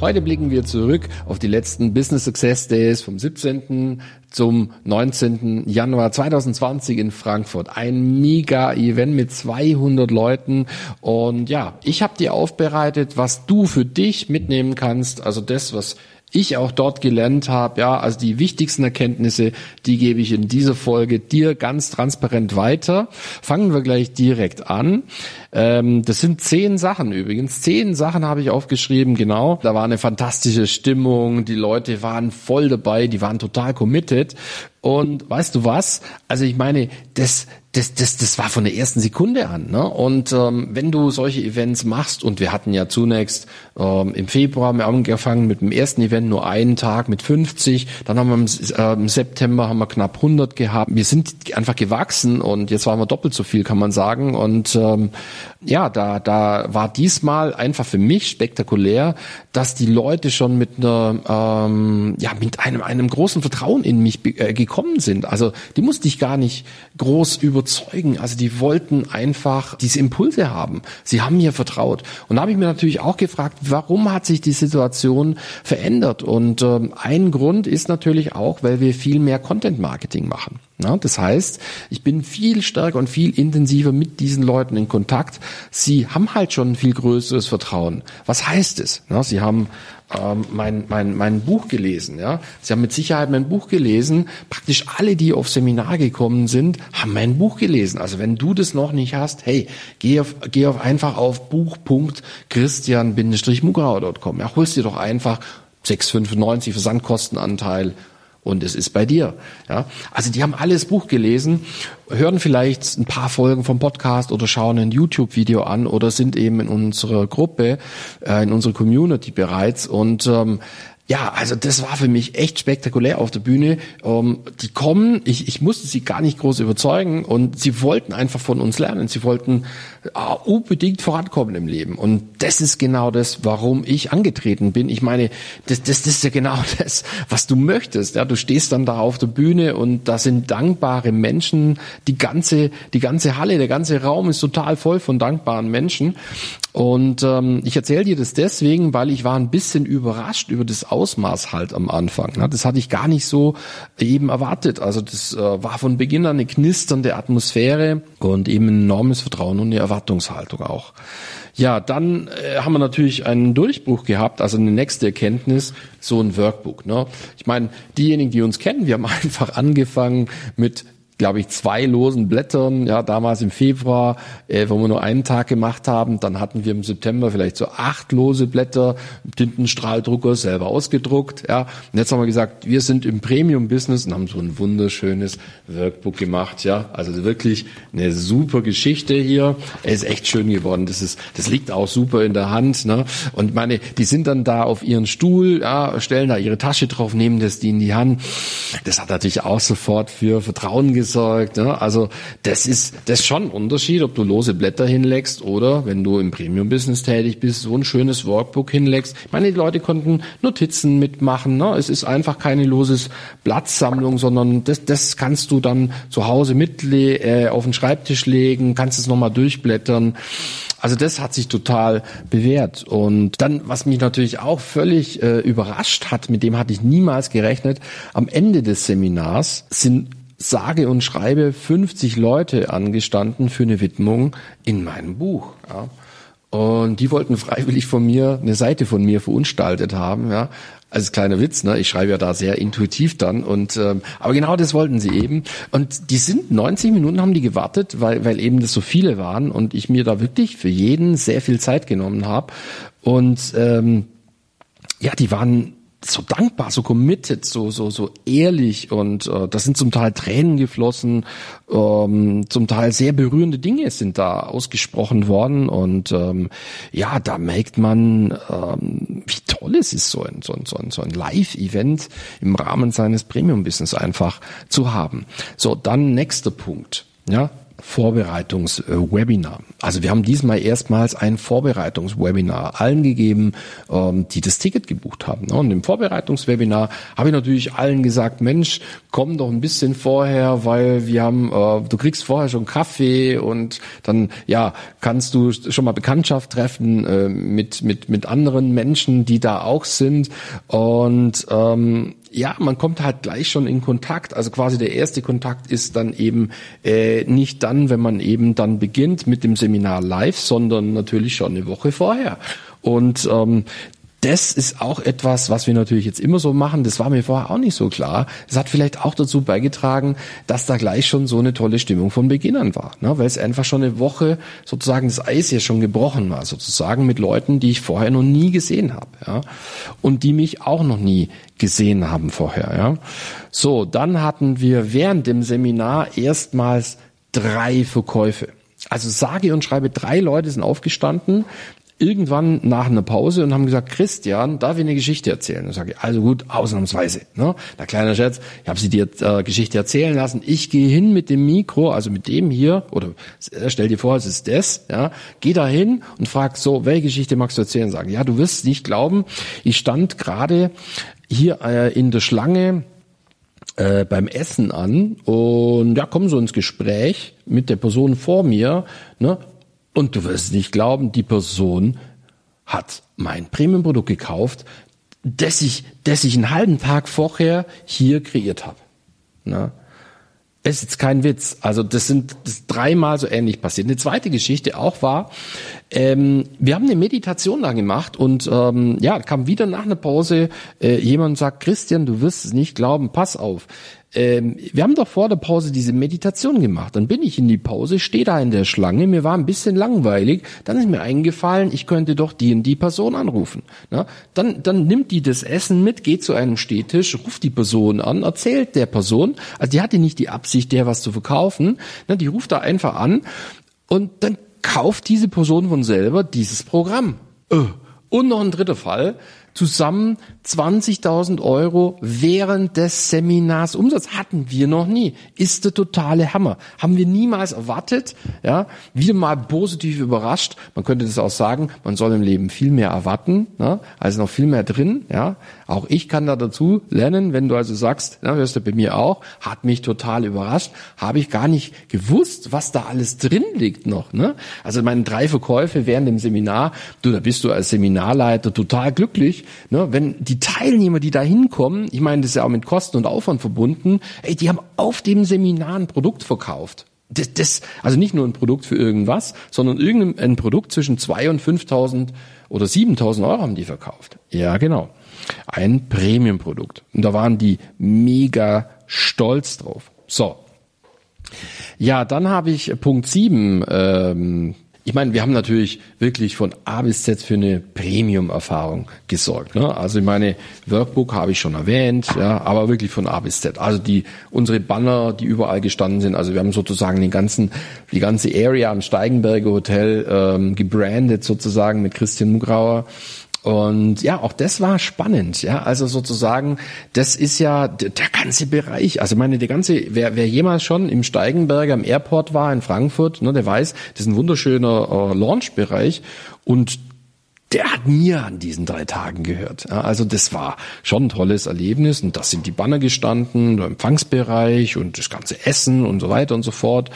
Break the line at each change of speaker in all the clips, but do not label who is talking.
Heute blicken wir zurück auf die letzten Business Success Days vom 17. zum 19. Januar 2020 in Frankfurt. Ein mega Event mit 200 Leuten und ja, ich habe dir aufbereitet, was du für dich mitnehmen kannst, also das, was ich auch dort gelernt habe, ja, also die wichtigsten Erkenntnisse, die gebe ich in dieser Folge dir ganz transparent weiter. Fangen wir gleich direkt an. Ähm, das sind zehn Sachen übrigens. Zehn Sachen habe ich aufgeschrieben, genau. Da war eine fantastische Stimmung, die Leute waren voll dabei, die waren total committed. Und weißt du was? Also ich meine, das, das, das, das war von der ersten Sekunde an. Ne? Und ähm, wenn du solche Events machst, und wir hatten ja zunächst ähm, im Februar haben wir angefangen mit dem ersten Event nur einen Tag mit 50, dann haben wir im, äh, im September haben wir knapp 100 gehabt. Wir sind einfach gewachsen und jetzt waren wir doppelt so viel, kann man sagen. Und ähm, ja, da, da war diesmal einfach für mich spektakulär, dass die Leute schon mit einer, ähm, ja, mit einem, einem großen Vertrauen in mich äh, gekommen sind. Also die musste ich gar nicht groß überzeugen. Also die wollten einfach diese Impulse haben. Sie haben mir vertraut. Und da habe ich mir natürlich auch gefragt, warum hat sich die Situation verändert? Und ähm, ein Grund ist natürlich auch, weil wir viel mehr Content Marketing machen. Ja, das heißt, ich bin viel stärker und viel intensiver mit diesen Leuten in Kontakt. Sie haben halt schon ein viel größeres Vertrauen. Was heißt es? Ja, sie haben ähm, mein, mein, mein Buch gelesen. Ja? Sie haben mit Sicherheit mein Buch gelesen. Praktisch alle, die auf Seminar gekommen sind, haben mein Buch gelesen. Also wenn du das noch nicht hast, hey, geh auf, geh auf einfach auf buch.christian-mugrauer.com. Ja, holst dir doch einfach 6,95 Versandkostenanteil und es ist bei dir. Ja, also die haben alles Buch gelesen, hören vielleicht ein paar Folgen vom Podcast oder schauen ein YouTube-Video an oder sind eben in unserer Gruppe, äh, in unserer Community bereits und ähm, ja, also das war für mich echt spektakulär auf der Bühne. Ähm, die kommen, ich, ich musste sie gar nicht groß überzeugen und sie wollten einfach von uns lernen. Sie wollten äh, unbedingt vorankommen im Leben. Und das ist genau das, warum ich angetreten bin. Ich meine, das, das, das ist ja genau das, was du möchtest. Ja, du stehst dann da auf der Bühne und da sind dankbare Menschen. Die ganze, die ganze Halle, der ganze Raum ist total voll von dankbaren Menschen. Und ähm, ich erzähle dir das deswegen, weil ich war ein bisschen überrascht über das Ausmaß halt am Anfang. Ne? Das hatte ich gar nicht so eben erwartet. Also das äh, war von Beginn an eine knisternde Atmosphäre und eben ein enormes Vertrauen und eine Erwartungshaltung auch. Ja, dann äh, haben wir natürlich einen Durchbruch gehabt, also eine nächste Erkenntnis, so ein Workbook. Ne? Ich meine, diejenigen, die uns kennen, wir haben einfach angefangen mit glaube ich, zwei losen Blättern, ja, damals im Februar, äh, wo wir nur einen Tag gemacht haben. Dann hatten wir im September vielleicht so acht lose Blätter, Tintenstrahldrucker selber ausgedruckt, ja. Und jetzt haben wir gesagt, wir sind im Premium-Business und haben so ein wunderschönes Workbook gemacht, ja. Also wirklich eine super Geschichte hier. Er ist echt schön geworden. Das ist, das liegt auch super in der Hand, ne. Und meine, die sind dann da auf ihren Stuhl, ja, stellen da ihre Tasche drauf, nehmen das die in die Hand. Das hat natürlich auch sofort für Vertrauen gesorgt gesorgt. Ne? Also das ist das ist schon ein Unterschied, ob du lose Blätter hinlegst oder wenn du im Premium-Business tätig bist, so ein schönes Workbook hinlegst. Ich meine, die Leute konnten Notizen mitmachen. Ne? Es ist einfach keine loses Blattsammlung, sondern das, das kannst du dann zu Hause mit äh, auf den Schreibtisch legen, kannst es nochmal durchblättern. Also das hat sich total bewährt. Und dann, was mich natürlich auch völlig äh, überrascht hat, mit dem hatte ich niemals gerechnet, am Ende des Seminars sind sage und schreibe 50 Leute angestanden für eine Widmung in meinem Buch. Ja. Und die wollten freiwillig von mir eine Seite von mir verunstaltet haben, ja. Als kleiner Witz, ne? Ich schreibe ja da sehr intuitiv dann und ähm, aber genau das wollten sie eben. Und die sind 90 Minuten haben die gewartet, weil weil eben das so viele waren und ich mir da wirklich für jeden sehr viel Zeit genommen habe. Und ähm, ja, die waren so dankbar, so committed, so so so ehrlich und äh, das sind zum Teil Tränen geflossen, ähm, zum Teil sehr berührende Dinge sind da ausgesprochen worden und ähm, ja, da merkt man, ähm, wie toll es ist, so ein so ein so ein, so ein Live-Event im Rahmen seines Premium-Business einfach zu haben. So, dann nächster Punkt, ja, Vorbereitungswebinar. Also wir haben diesmal erstmals ein Vorbereitungswebinar allen gegeben, ähm, die das Ticket gebucht haben. Und im Vorbereitungswebinar habe ich natürlich allen gesagt, Mensch, komm doch ein bisschen vorher, weil wir haben, äh, du kriegst vorher schon Kaffee und dann ja kannst du schon mal Bekanntschaft treffen äh, mit mit mit anderen Menschen, die da auch sind und ähm, ja, man kommt halt gleich schon in Kontakt. Also quasi der erste Kontakt ist dann eben äh, nicht dann, wenn man eben dann beginnt mit dem Seminar live, sondern natürlich schon eine Woche vorher. Und ähm, das ist auch etwas, was wir natürlich jetzt immer so machen. Das war mir vorher auch nicht so klar. Es hat vielleicht auch dazu beigetragen, dass da gleich schon so eine tolle Stimmung von Beginn an war, ne? weil es einfach schon eine Woche sozusagen das Eis ja schon gebrochen war, sozusagen mit Leuten, die ich vorher noch nie gesehen habe, ja, und die mich auch noch nie gesehen haben vorher, ja. So, dann hatten wir während dem Seminar erstmals drei Verkäufe. Also sage und schreibe, drei Leute sind aufgestanden, irgendwann nach einer Pause und haben gesagt, Christian, darf ich eine Geschichte erzählen? Und sage ich, also gut, ausnahmsweise. Ne? Der kleine Scherz, ich habe sie dir äh, Geschichte erzählen lassen. Ich gehe hin mit dem Mikro, also mit dem hier, oder äh, stell dir vor, es ist das, ja, geh da hin und frag so, welche Geschichte magst du erzählen? Sagen, ja, du wirst nicht glauben, ich stand gerade hier äh, in der Schlange äh, beim Essen an und ja, komm so ins Gespräch mit der Person vor mir, ne? Und du wirst nicht glauben, die Person hat mein Premium-Produkt gekauft, das ich, das ich einen halben Tag vorher hier kreiert habe. Ne? ist kein Witz. Also das sind das dreimal so ähnlich passiert. Eine zweite Geschichte auch war, ähm, wir haben eine Meditation da gemacht und ähm, ja, kam wieder nach einer Pause äh, jemand sagt, Christian, du wirst es nicht glauben, pass auf ähm, wir haben doch vor der Pause diese Meditation gemacht. Dann bin ich in die Pause, stehe da in der Schlange, mir war ein bisschen langweilig, dann ist mir eingefallen, ich könnte doch die und die Person anrufen. Na, dann, dann nimmt die das Essen mit, geht zu einem Stehtisch, ruft die Person an, erzählt der Person, also die hatte nicht die Absicht, der was zu verkaufen, na, die ruft da einfach an und dann kauft diese Person von selber dieses Programm. Äh. Und noch ein dritter Fall, zusammen 20.000 Euro während des Seminars Umsatz hatten wir noch nie. Ist der totale Hammer. Haben wir niemals erwartet. Ja, wieder mal positiv überrascht. Man könnte das auch sagen, man soll im Leben viel mehr erwarten, ne, also noch viel mehr drin. Ja, auch ich kann da dazu lernen, wenn du also sagst, na, hörst du bei mir auch, hat mich total überrascht, habe ich gar nicht gewusst, was da alles drin liegt noch. Ne? Also meine drei Verkäufe während dem Seminar, du, da bist du als Seminarleiter total glücklich, ne? wenn die Teilnehmer, die da hinkommen, ich meine, das ist ja auch mit Kosten und Aufwand verbunden, ey, die haben auf dem Seminar ein Produkt verkauft. Das, das, also nicht nur ein Produkt für irgendwas, sondern irgendein Produkt zwischen zwei und 5.000 oder 7.000 Euro haben die verkauft. Ja, genau ein Premium-Produkt. Und da waren die mega stolz drauf. So. Ja, dann habe ich Punkt 7. Ähm, ich meine, wir haben natürlich wirklich von A bis Z für eine Premium-Erfahrung gesorgt. Ne? Also ich meine, Workbook habe ich schon erwähnt, ja, aber wirklich von A bis Z. Also die unsere Banner, die überall gestanden sind. Also wir haben sozusagen den ganzen, die ganze Area am Steigenberger Hotel ähm, gebrandet sozusagen mit Christian Mugrauer. Und ja, auch das war spannend, ja. Also sozusagen, das ist ja der ganze Bereich. Also meine, der ganze, wer, wer jemals schon im Steigenberger am Airport war in Frankfurt, ne, der weiß, das ist ein wunderschöner äh, Launchbereich und der hat mir an diesen drei Tagen gehört. Ja, also das war schon ein tolles Erlebnis und das sind die Banner gestanden, der Empfangsbereich und das ganze Essen und so weiter und so fort.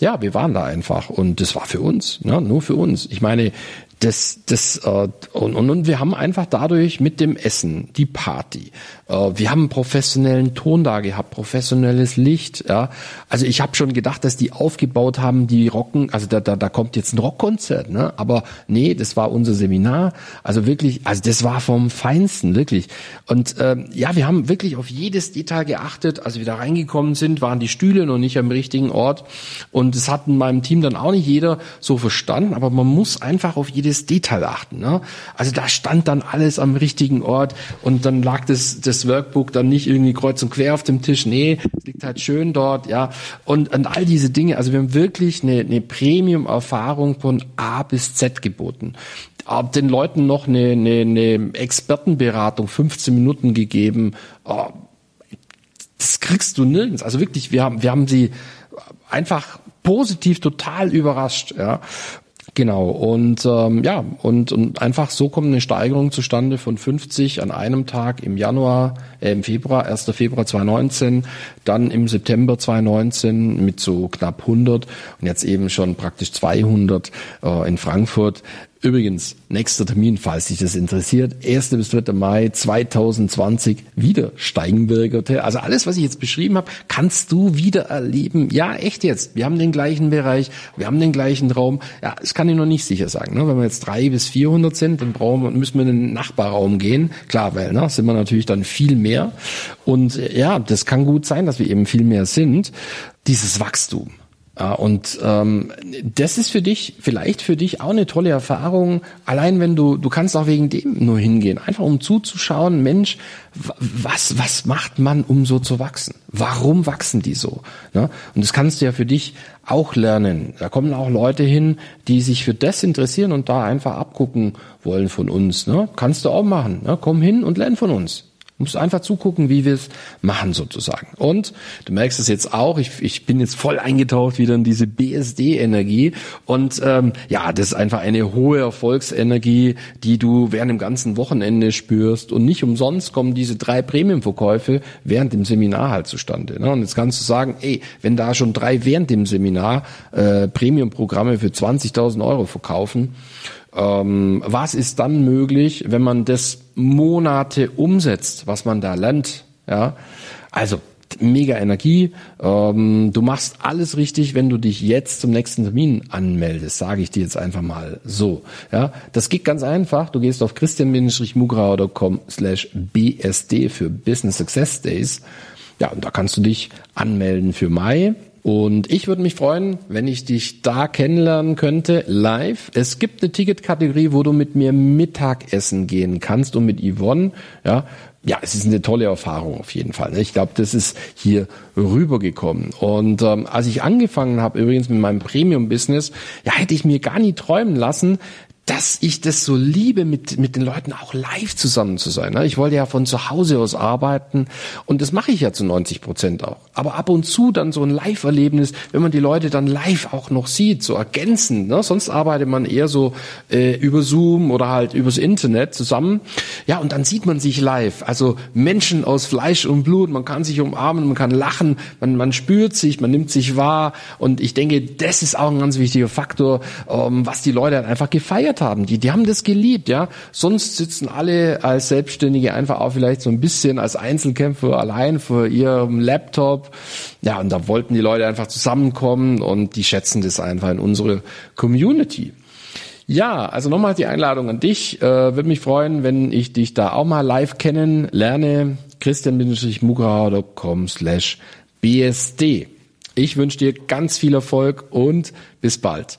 Ja, wir waren da einfach und das war für uns, ja, nur für uns. Ich meine, das, das, äh, und, und, und wir haben einfach dadurch mit dem Essen, die Party, äh, wir haben professionellen Ton da gehabt, professionelles Licht, ja. Also ich habe schon gedacht, dass die aufgebaut haben, die rocken, also da, da, da kommt jetzt ein Rockkonzert, ne? Aber nee, das war unser Seminar. Also wirklich, also das war vom Feinsten, wirklich. Und ähm, ja, wir haben wirklich auf jedes Detail geachtet. Als wir da reingekommen sind, waren die Stühle noch nicht am richtigen Ort. Und das hat in meinem Team dann auch nicht jeder so verstanden, aber man muss einfach auf jedes Detail achten. Ne? Also da stand dann alles am richtigen Ort und dann lag das, das Workbook dann nicht irgendwie kreuz und quer auf dem Tisch. Nee, es liegt halt schön dort, ja. Und, und all diese Dinge. Also wir haben wirklich eine, eine Premium-Erfahrung von A bis Z geboten den Leuten noch eine, eine, eine Expertenberatung, 15 Minuten gegeben. Das kriegst du nirgends. Also wirklich, wir haben, wir haben sie einfach positiv total überrascht, ja. Genau, und ähm, ja, und, und einfach so kommt eine Steigerung zustande von 50 an einem Tag im Januar, äh, im Februar, 1. Februar 2019, dann im September 2019 mit so knapp 100 und jetzt eben schon praktisch 200 äh, in Frankfurt. Übrigens, nächster Termin, falls dich das interessiert, 1. bis 3. Mai 2020, wieder Steigenberger Hotel. Also alles, was ich jetzt beschrieben habe, kannst du wieder erleben. Ja, echt jetzt. Wir haben den gleichen Bereich, wir haben den gleichen Raum. Ja, das kann ich noch nicht sicher sagen. Ne? Wenn wir jetzt drei bis 400 sind, dann brauchen wir, müssen wir in den Nachbarraum gehen. Klar, weil ne, sind wir natürlich dann viel mehr. Und ja, das kann gut sein, dass wir eben viel mehr sind. Dieses Wachstum. Und ähm, das ist für dich, vielleicht für dich auch eine tolle Erfahrung. Allein wenn du, du kannst auch wegen dem nur hingehen, einfach um zuzuschauen, Mensch, was, was macht man, um so zu wachsen? Warum wachsen die so? Ne? Und das kannst du ja für dich auch lernen. Da kommen auch Leute hin, die sich für das interessieren und da einfach abgucken wollen von uns. Ne? Kannst du auch machen. Ne? Komm hin und lern von uns. Du musst einfach zugucken, wie wir es machen sozusagen. Und du merkst es jetzt auch, ich, ich bin jetzt voll eingetaucht wieder in diese BSD-Energie. Und ähm, ja, das ist einfach eine hohe Erfolgsenergie, die du während dem ganzen Wochenende spürst. Und nicht umsonst kommen diese drei Premium-Verkäufe während dem Seminar halt zustande. Ne? Und jetzt kannst du sagen, ey, wenn da schon drei während dem Seminar äh, Premium-Programme für 20.000 Euro verkaufen, ähm, was ist dann möglich, wenn man das Monate umsetzt, was man da lernt? Ja, also mega Energie. Ähm, du machst alles richtig, wenn du dich jetzt zum nächsten Termin anmeldest, sage ich dir jetzt einfach mal so. Ja, das geht ganz einfach. Du gehst auf christian-mugrauer.com slash bsd für Business Success Days. Ja, und da kannst du dich anmelden für Mai. Und ich würde mich freuen, wenn ich dich da kennenlernen könnte, live. Es gibt eine Ticketkategorie, wo du mit mir Mittagessen gehen kannst und mit Yvonne. Ja, ja, es ist eine tolle Erfahrung auf jeden Fall. Ich glaube, das ist hier rübergekommen. Und ähm, als ich angefangen habe, übrigens mit meinem Premium-Business, ja, hätte ich mir gar nie träumen lassen, dass ich das so liebe, mit, mit den Leuten auch live zusammen zu sein. Ne? Ich wollte ja von zu Hause aus arbeiten und das mache ich ja zu 90 Prozent auch. Aber ab und zu dann so ein Live-Erlebnis, wenn man die Leute dann live auch noch sieht, so ergänzend. Ne? Sonst arbeitet man eher so äh, über Zoom oder halt übers Internet zusammen. Ja, und dann sieht man sich live. Also Menschen aus Fleisch und Blut, man kann sich umarmen, man kann lachen, man, man spürt sich, man nimmt sich wahr. Und ich denke, das ist auch ein ganz wichtiger Faktor, ähm, was die Leute einfach gefeiert gefeiert haben. Die, die haben das geliebt, ja. Sonst sitzen alle als Selbstständige einfach auch vielleicht so ein bisschen als Einzelkämpfer allein vor ihrem Laptop. Ja, und da wollten die Leute einfach zusammenkommen und die schätzen das einfach in unsere Community. Ja, also nochmal die Einladung an dich. Äh, Würde mich freuen, wenn ich dich da auch mal live kennenlerne. christian-mugrauer.com slash bsd. Ich wünsche dir ganz viel Erfolg und bis bald.